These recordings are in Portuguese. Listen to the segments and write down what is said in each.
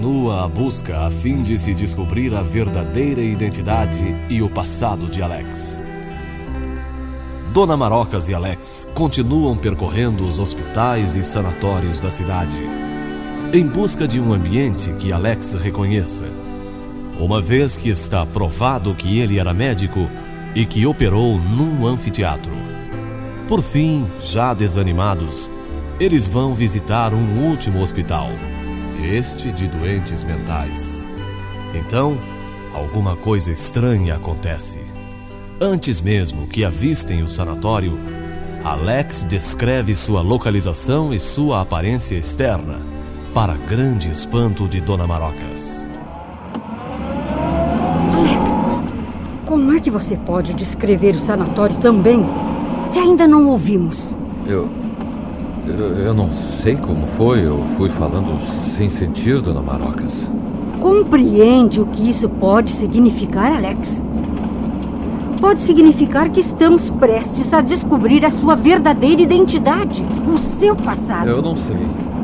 Continua a busca a fim de se descobrir a verdadeira identidade e o passado de Alex. Dona Marocas e Alex continuam percorrendo os hospitais e sanatórios da cidade, em busca de um ambiente que Alex reconheça. Uma vez que está provado que ele era médico e que operou num anfiteatro. Por fim, já desanimados, eles vão visitar um último hospital, este de doentes mentais. Então, alguma coisa estranha acontece. Antes mesmo que avistem o sanatório, Alex descreve sua localização e sua aparência externa, para grande espanto de Dona Marocas. Alex, como é que você pode descrever o sanatório também, se ainda não ouvimos? Eu, eu. Eu não sei como foi. Eu fui falando sem sentir, dona Marocas. Compreende o que isso pode significar, Alex? Pode significar que estamos prestes a descobrir a sua verdadeira identidade, o seu passado. Eu não sei.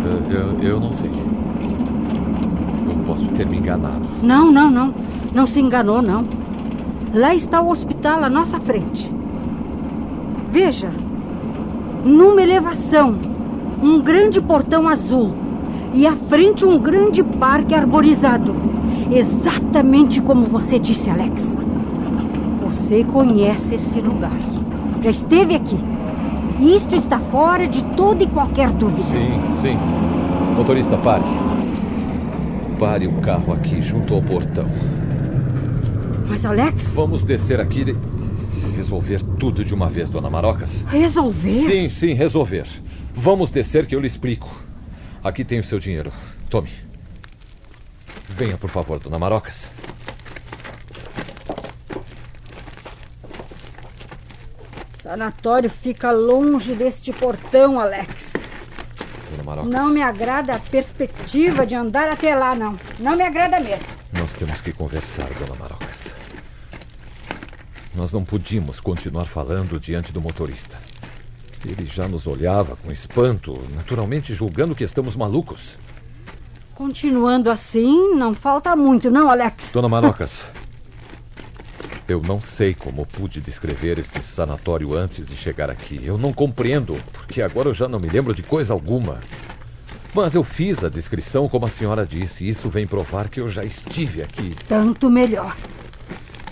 Eu, eu, eu não sei. Eu posso ter me enganado. Não, não, não. Não se enganou, não. Lá está o hospital à nossa frente. Veja, numa elevação, um grande portão azul e à frente um grande parque arborizado. Exatamente como você disse, Alex. Você conhece esse lugar. Já esteve aqui. Isto está fora de toda e qualquer dúvida. Sim, sim. Motorista, pare. Pare o carro aqui junto ao portão. Mas, Alex. Vamos descer aqui e resolver tudo de uma vez, dona Marocas. Resolver? Sim, sim, resolver. Vamos descer que eu lhe explico. Aqui tem o seu dinheiro. Tome. Venha, por favor, dona Marocas. O sanatório fica longe deste portão, Alex. Dona Marocas. Não me agrada a perspectiva de andar até lá, não. Não me agrada mesmo. Nós temos que conversar, dona Marocas. Nós não podíamos continuar falando diante do motorista. Ele já nos olhava com espanto, naturalmente julgando que estamos malucos. Continuando assim, não falta muito, não, Alex? Dona Marocas, eu não sei como pude descrever este sanatório antes de chegar aqui. Eu não compreendo, porque agora eu já não me lembro de coisa alguma. Mas eu fiz a descrição como a senhora disse, e isso vem provar que eu já estive aqui. Tanto melhor.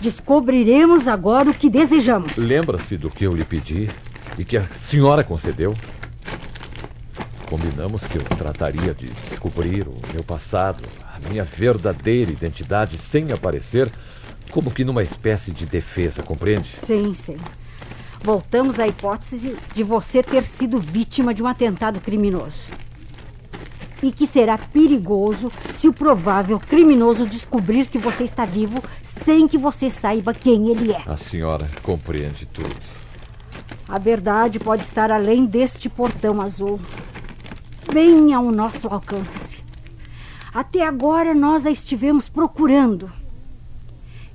Descobriremos agora o que desejamos. Lembra-se do que eu lhe pedi e que a senhora concedeu? Combinamos que eu trataria de descobrir o meu passado, a minha verdadeira identidade, sem aparecer, como que numa espécie de defesa, compreende? Sim, sim. Voltamos à hipótese de você ter sido vítima de um atentado criminoso. E que será perigoso se o provável criminoso descobrir que você está vivo sem que você saiba quem ele é. A senhora compreende tudo. A verdade pode estar além deste portão azul bem ao nosso alcance. Até agora nós a estivemos procurando.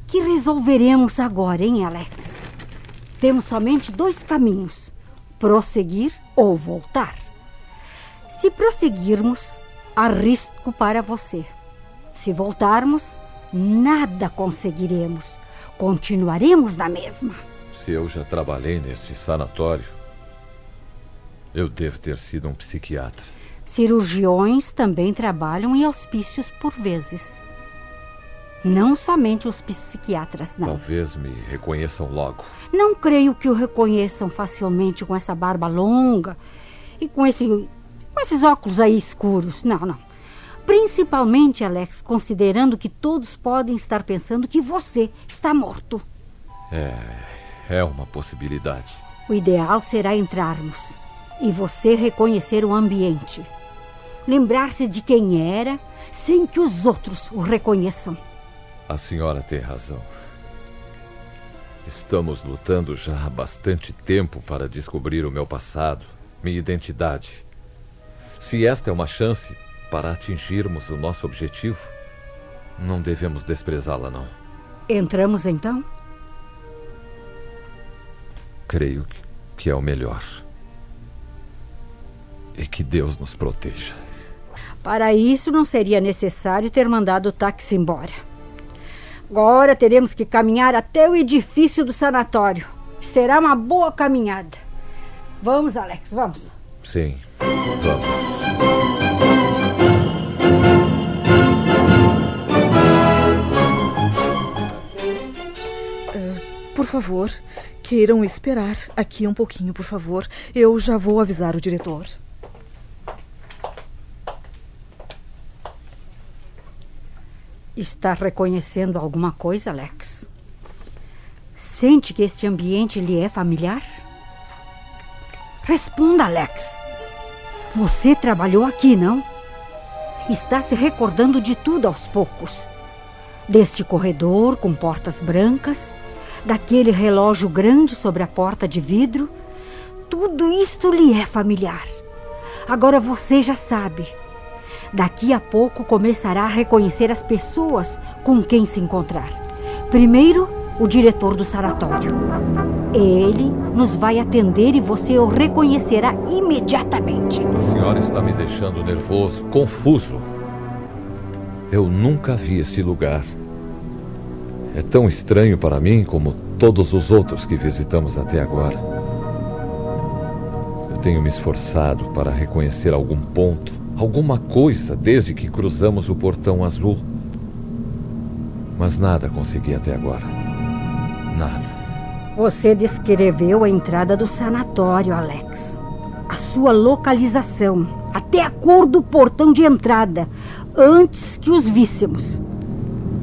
Que resolveremos agora, hein, Alex? Temos somente dois caminhos: prosseguir ou voltar. Se prosseguirmos, há risco para você. Se voltarmos, nada conseguiremos. Continuaremos na mesma. Se eu já trabalhei neste sanatório, eu devo ter sido um psiquiatra. Cirurgiões também trabalham em hospícios por vezes. Não somente os psiquiatras, não. Talvez me reconheçam logo. Não creio que o reconheçam facilmente com essa barba longa e com, esse, com esses óculos aí escuros. Não, não. Principalmente, Alex, considerando que todos podem estar pensando que você está morto. É, é uma possibilidade. O ideal será entrarmos e você reconhecer o ambiente. Lembrar-se de quem era sem que os outros o reconheçam. A senhora tem razão. Estamos lutando já há bastante tempo para descobrir o meu passado, minha identidade. Se esta é uma chance para atingirmos o nosso objetivo, não devemos desprezá-la, não. Entramos então? Creio que, é o melhor. E que Deus nos proteja. Para isso não seria necessário ter mandado o táxi embora. Agora teremos que caminhar até o edifício do sanatório. Será uma boa caminhada. Vamos, Alex, vamos. Sim, vamos. Favor, queiram esperar aqui um pouquinho, por favor. Eu já vou avisar o diretor. Está reconhecendo alguma coisa, Alex? Sente que este ambiente lhe é familiar? Responda, Alex. Você trabalhou aqui, não? Está se recordando de tudo aos poucos. Deste corredor com portas brancas, daquele relógio grande sobre a porta de vidro. Tudo isto lhe é familiar. Agora você já sabe. Daqui a pouco começará a reconhecer as pessoas com quem se encontrar. Primeiro, o diretor do sanatório. Ele nos vai atender e você o reconhecerá imediatamente. A senhora está me deixando nervoso, confuso. Eu nunca vi este lugar. É tão estranho para mim como todos os outros que visitamos até agora. Eu tenho me esforçado para reconhecer algum ponto, alguma coisa desde que cruzamos o portão azul. Mas nada consegui até agora. Nada. Você descreveu a entrada do sanatório, Alex. A sua localização, até a cor do portão de entrada, antes que os víssemos.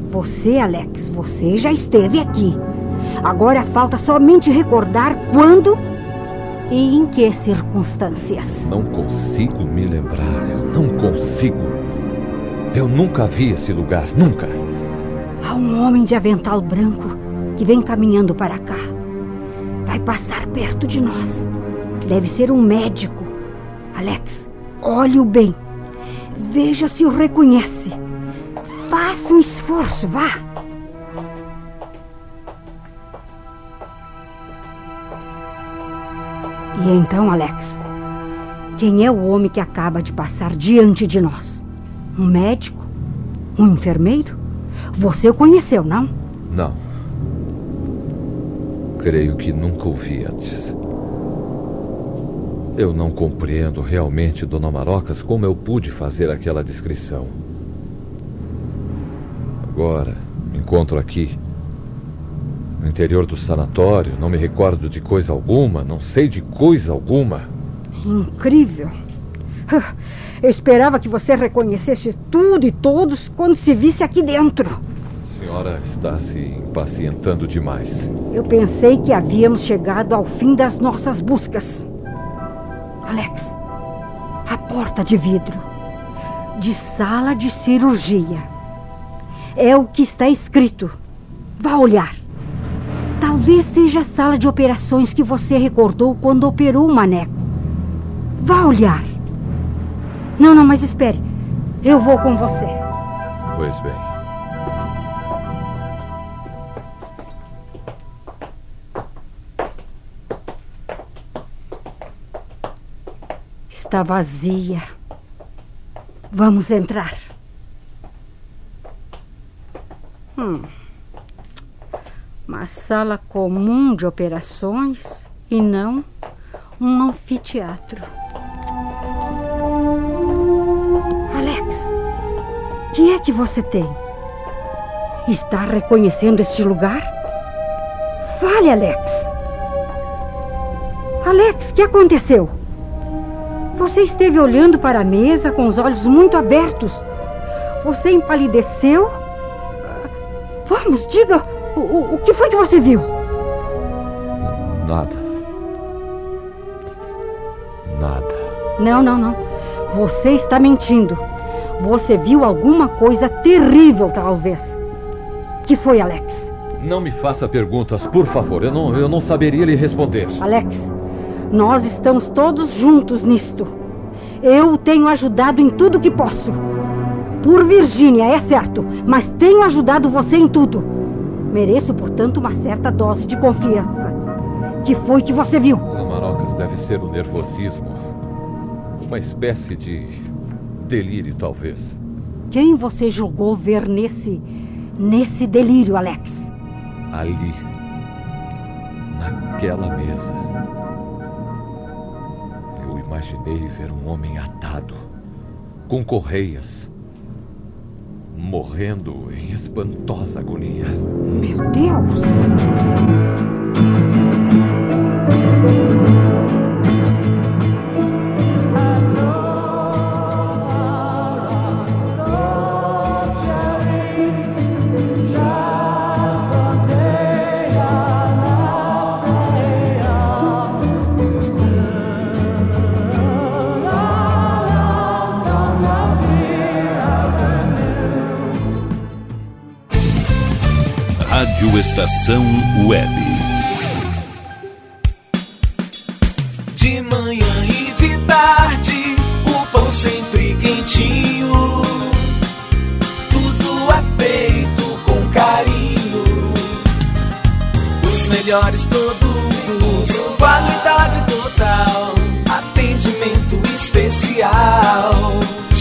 Você, Alex, você já esteve aqui. Agora falta somente recordar quando e em que circunstâncias. Não consigo me lembrar. Eu não consigo. Eu nunca vi esse lugar, nunca. Há um homem de avental branco que vem caminhando para cá. Vai passar perto de nós. Deve ser um médico. Alex, olhe-o bem. Veja se o reconhece. Faça um esforço, vá. E então, Alex, quem é o homem que acaba de passar diante de nós? Um médico? Um enfermeiro? Você o conheceu, não? Não. Creio que nunca o vi antes. Eu não compreendo realmente, Dona Marocas, como eu pude fazer aquela descrição. Agora, me encontro aqui, no interior do sanatório, não me recordo de coisa alguma, não sei de coisa alguma. Incrível. Eu esperava que você reconhecesse tudo e todos quando se visse aqui dentro. A senhora está se impacientando demais. Eu pensei que havíamos chegado ao fim das nossas buscas. Alex, a porta de vidro de sala de cirurgia. É o que está escrito. Vá olhar. Talvez seja a sala de operações que você recordou quando operou o maneco. Vá olhar. Não, não, mas espere. Eu vou com você. Pois bem. Está vazia. Vamos entrar. Uma sala comum de operações e não um anfiteatro. Alex, que é que você tem? Está reconhecendo este lugar? Fale, Alex. Alex, o que aconteceu? Você esteve olhando para a mesa com os olhos muito abertos. Você empalideceu? Diga, o, o, o que foi que você viu? Nada. Nada. Não, não, não. Você está mentindo. Você viu alguma coisa terrível, talvez. Que foi, Alex? Não me faça perguntas, por favor. Eu não, eu não saberia lhe responder. Alex, nós estamos todos juntos nisto. Eu tenho ajudado em tudo que posso. Por Virgínia, é certo, mas tenho ajudado você em tudo. Mereço, portanto, uma certa dose de confiança. Que foi que você viu? Dona Marocas deve ser o nervosismo. Uma espécie de delírio, talvez. Quem você julgou ver nesse. nesse delírio, Alex? Ali. Naquela mesa. Eu imaginei ver um homem atado, com correias, morrendo em espantosa agonia. Meu Deus! Estação Web.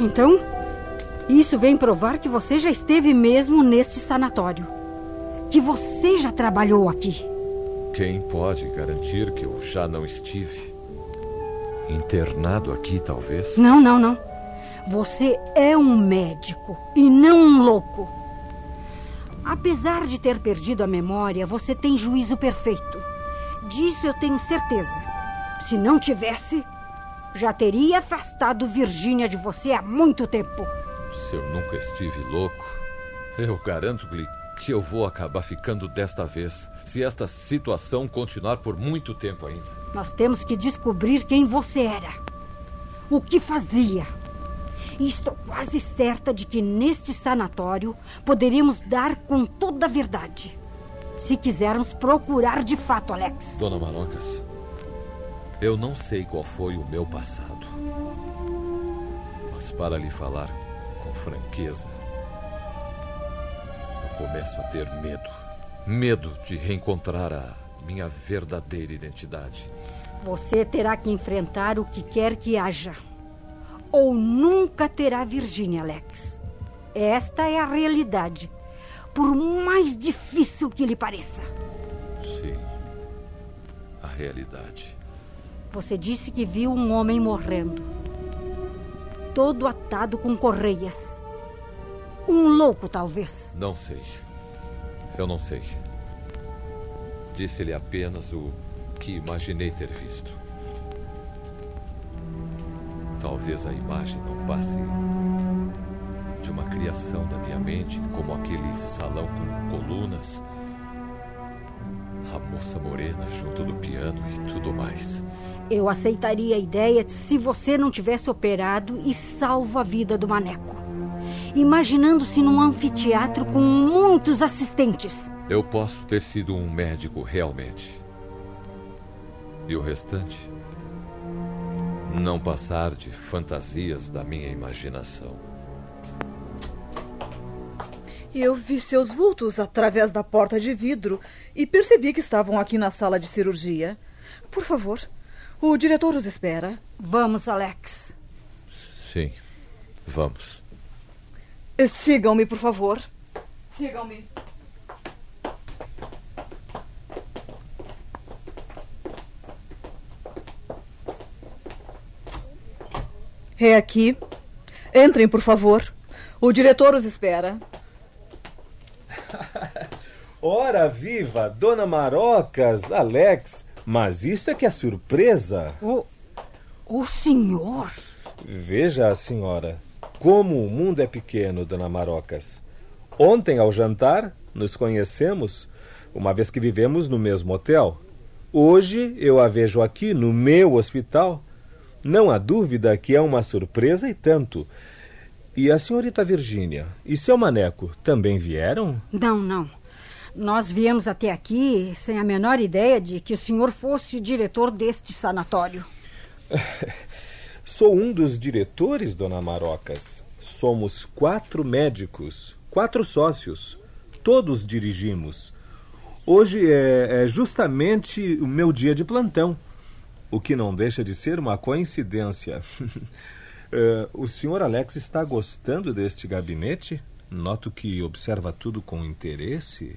Então, isso vem provar que você já esteve mesmo neste sanatório. Que você já trabalhou aqui. Quem pode garantir que eu já não estive? Internado aqui, talvez? Não, não, não. Você é um médico e não um louco. Apesar de ter perdido a memória, você tem juízo perfeito. Disso eu tenho certeza. Se não tivesse, já teria afastado Virgínia de você há muito tempo. Se eu nunca estive louco, eu garanto-lhe que eu vou acabar ficando desta vez, se esta situação continuar por muito tempo ainda. Nós temos que descobrir quem você era. O que fazia. E estou quase certa de que neste sanatório poderíamos dar com toda a verdade. Se quisermos procurar de fato, Alex. Dona Marocas, eu não sei qual foi o meu passado. Mas para lhe falar com franqueza, eu começo a ter medo. Medo de reencontrar a minha verdadeira identidade. Você terá que enfrentar o que quer que haja. Ou nunca terá Virgínia, Alex. Esta é a realidade. Por mais difícil que lhe pareça. Sim. A realidade. Você disse que viu um homem morrendo. Todo atado com correias. Um louco, talvez. Não sei. Eu não sei. Disse-lhe apenas o que imaginei ter visto. Talvez a imagem não passe de uma criação da minha mente, como aquele salão com colunas, a moça morena junto do piano e tudo mais. Eu aceitaria a ideia se você não tivesse operado e salvo a vida do maneco. Imaginando-se num anfiteatro com muitos assistentes. Eu posso ter sido um médico realmente. E o restante? Não passar de fantasias da minha imaginação. Eu vi seus vultos através da porta de vidro e percebi que estavam aqui na sala de cirurgia. Por favor, o diretor os espera. Vamos, Alex. Sim, vamos. Sigam-me, por favor. Sigam-me. É aqui. Entrem, por favor. O diretor os espera. Ora viva, Dona Marocas, Alex, mas isto é que é surpresa. O, o senhor? Veja a senhora, como o mundo é pequeno, Dona Marocas. Ontem, ao jantar, nos conhecemos, uma vez que vivemos no mesmo hotel. Hoje eu a vejo aqui no meu hospital. Não há dúvida que é uma surpresa e tanto. E a senhorita Virgínia e seu maneco também vieram? Não, não. Nós viemos até aqui sem a menor ideia de que o senhor fosse diretor deste sanatório. Sou um dos diretores, dona Marocas. Somos quatro médicos, quatro sócios. Todos dirigimos. Hoje é, é justamente o meu dia de plantão, o que não deixa de ser uma coincidência. Uh, o senhor Alex está gostando deste gabinete? Noto que observa tudo com interesse.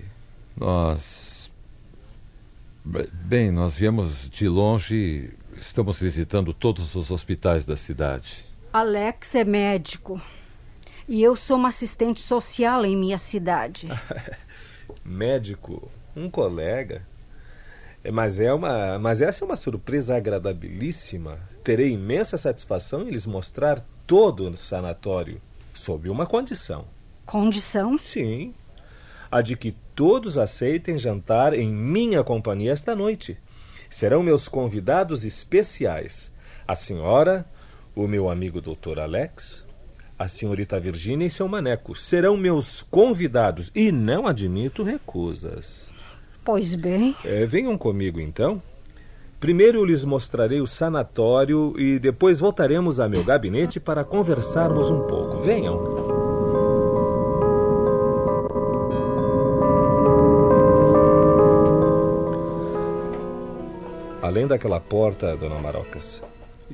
Nós. Bem, nós viemos de longe. Estamos visitando todos os hospitais da cidade. Alex é médico. E eu sou uma assistente social em minha cidade. médico? Um colega? É, mas, é uma, mas essa é uma surpresa agradabilíssima. Terei imensa satisfação em lhes mostrar todo o sanatório, sob uma condição. Condição? Sim. A de que todos aceitem jantar em minha companhia esta noite. Serão meus convidados especiais. A senhora, o meu amigo doutor Alex, a senhorita Virgínia e seu maneco. Serão meus convidados e não admito recusas. Pois bem. É, venham comigo então. Primeiro lhes mostrarei o sanatório e depois voltaremos a meu gabinete para conversarmos um pouco. Venham. Além daquela porta, dona Marocas,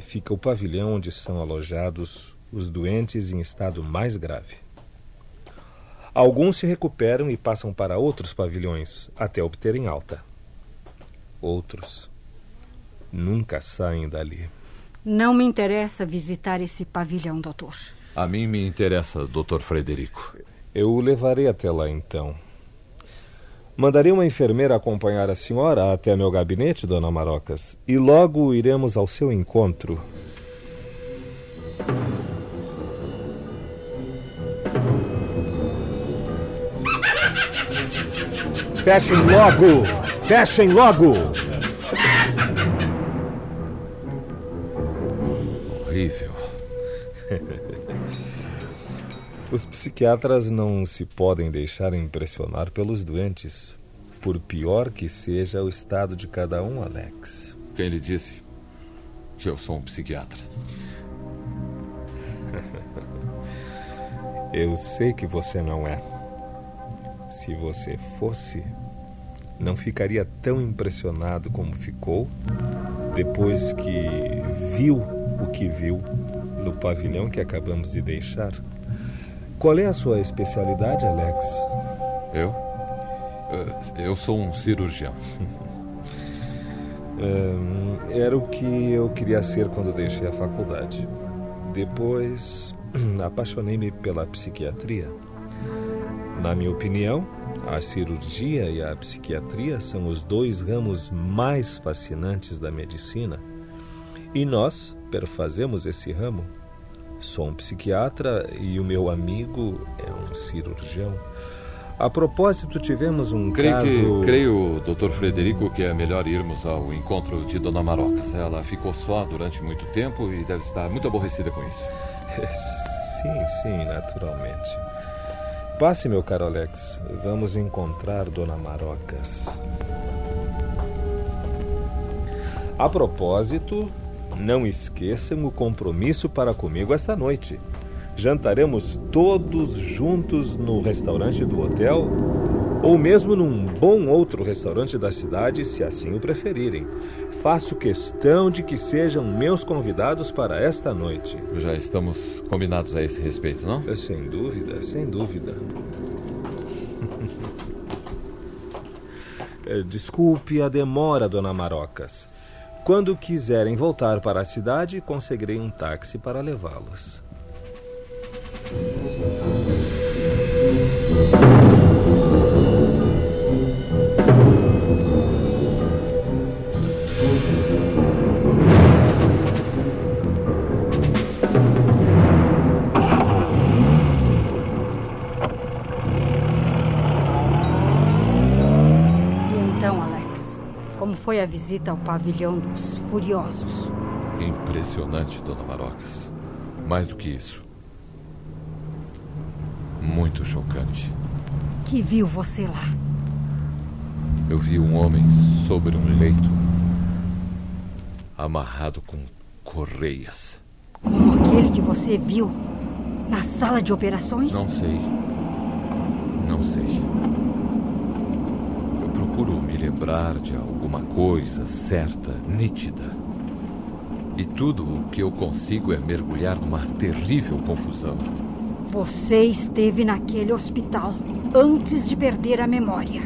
fica o pavilhão onde são alojados os doentes em estado mais grave. Alguns se recuperam e passam para outros pavilhões até obterem alta. Outros nunca saem dali. Não me interessa visitar esse pavilhão, doutor. A mim me interessa, Dr. Frederico. Eu o levarei até lá então. Mandarei uma enfermeira acompanhar a senhora até meu gabinete, dona Marocas, e logo iremos ao seu encontro. Fechem logo! Fechem logo! Horrível. Os psiquiatras não se podem deixar impressionar pelos doentes, por pior que seja o estado de cada um, Alex. Quem lhe disse que eu sou um psiquiatra? Eu sei que você não é. Se você fosse, não ficaria tão impressionado como ficou depois que viu o que viu no pavilhão que acabamos de deixar. Qual é a sua especialidade, Alex? Eu? Eh, Eu sou um cirurgião. Hum, era o que eu queria ser quando deixei a faculdade. Depois, apaixonei-me pela psiquiatria. Na minha opinião, a cirurgia e a psiquiatria são os dois ramos mais fascinantes da medicina. E nós perfazemos esse ramo. Sou um psiquiatra e o meu amigo é um cirurgião. A propósito, tivemos um Creio caso... que, creio, Dr. Frederico, que é melhor irmos ao encontro de Dona Marocas. Ela ficou só durante muito tempo e deve estar muito aborrecida com isso. Sim, sim, naturalmente. Passe, meu caro Alex. Vamos encontrar Dona Marocas. A propósito, não esqueçam o compromisso para comigo esta noite. Jantaremos todos juntos no restaurante do hotel ou mesmo num bom outro restaurante da cidade, se assim o preferirem. Faço questão de que sejam meus convidados para esta noite. Já estamos combinados a esse respeito, não? Sem dúvida, sem dúvida. Eh, Desculpe a demora, dona Marocas. Quando quiserem voltar para a cidade, conseguirei um táxi para levá-los. A visita ao pavilhão dos furiosos? Impressionante, Dona Marocas. Mais do que isso. Muito chocante. Que viu você lá? Eu vi um homem sobre um leito, amarrado com correias. Como aquele que você viu na sala de operações? Não sei. Não sei. Procuro me lembrar de alguma coisa certa, nítida. E tudo o que eu consigo é mergulhar numa terrível confusão. Você esteve naquele hospital antes de perder a memória.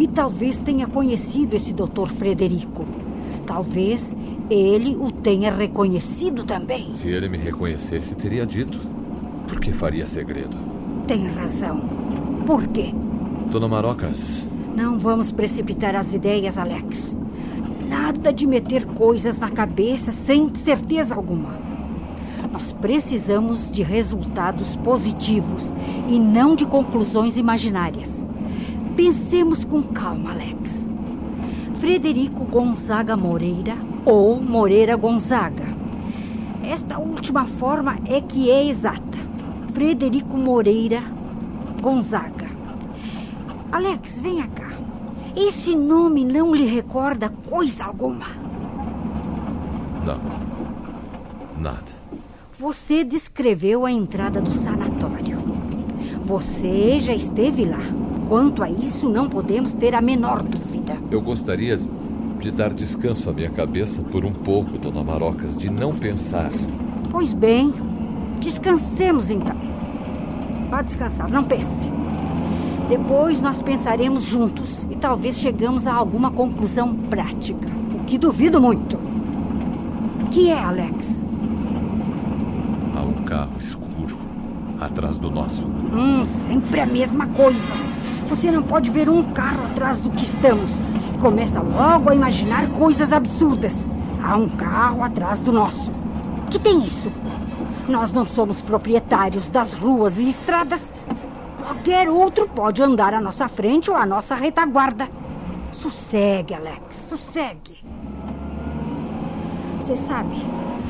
E talvez tenha conhecido esse Dr. Frederico. Talvez ele o tenha reconhecido também. Se ele me reconhecesse, teria dito. Por que faria segredo? Tem razão. Por quê? Dona Marocas, Não vamos precipitar as ideias, Alex. Nada de meter coisas na cabeça sem certeza alguma. Nós precisamos de resultados positivos e não de conclusões imaginárias. Pensemos com calma, Alex. Frederico Gonzaga Moreira ou Moreira Gonzaga. Esta última forma é que é exata. Frederico Moreira Gonzaga. Alex, venha cá. Esse nome não lhe recorda coisa alguma. não. Nada. Você descreveu a entrada do sanatório. Você já esteve lá. Quanto a isso, não podemos ter a menor dúvida. Eu gostaria de dar descanso à minha cabeça por um pouco, Dona Marocas, de não pensar. Pois bem, Descansemos então. Vá descansar, não pense. Depois nós pensaremos juntos e talvez chegamos a alguma conclusão prática, o que duvido muito. O que é, Alex? Há um carro escuro atrás do nosso. Hum, sempre a mesma coisa. Você não pode ver um carro atrás do que estamos. Começa logo a imaginar coisas absurdas. Há um carro atrás do nosso. Que tem isso? Nós não somos proprietários das ruas e estradas. Qualquer outro pode andar à nossa frente ou à nossa retaguarda. Sossegue, Alex, sossegue. Você sabe,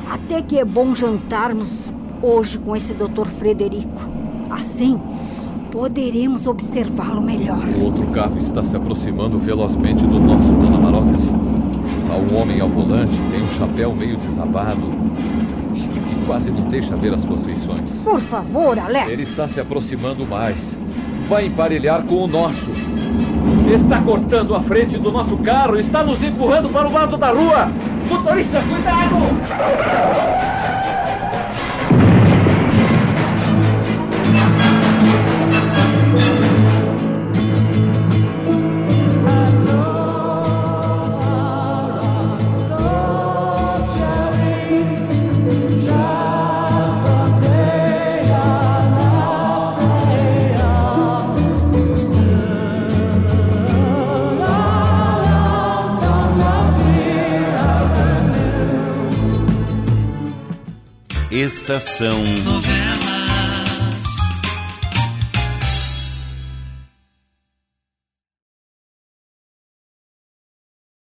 até que é bom jantarmos hoje com esse doutor Frederico. Assim, poderemos observá-lo melhor. O outro carro está se aproximando velozmente do nosso, Dona Marocas. Há um homem ao volante, tem um chapéu meio desabado quase não deixa ver as suas feições. Por favor, Alex. Ele está se aproximando mais. Vai emparelhar com o nosso. Está cortando a frente do nosso carro, está nos empurrando para o lado da rua. Motorista, cuidado! Estação Novela.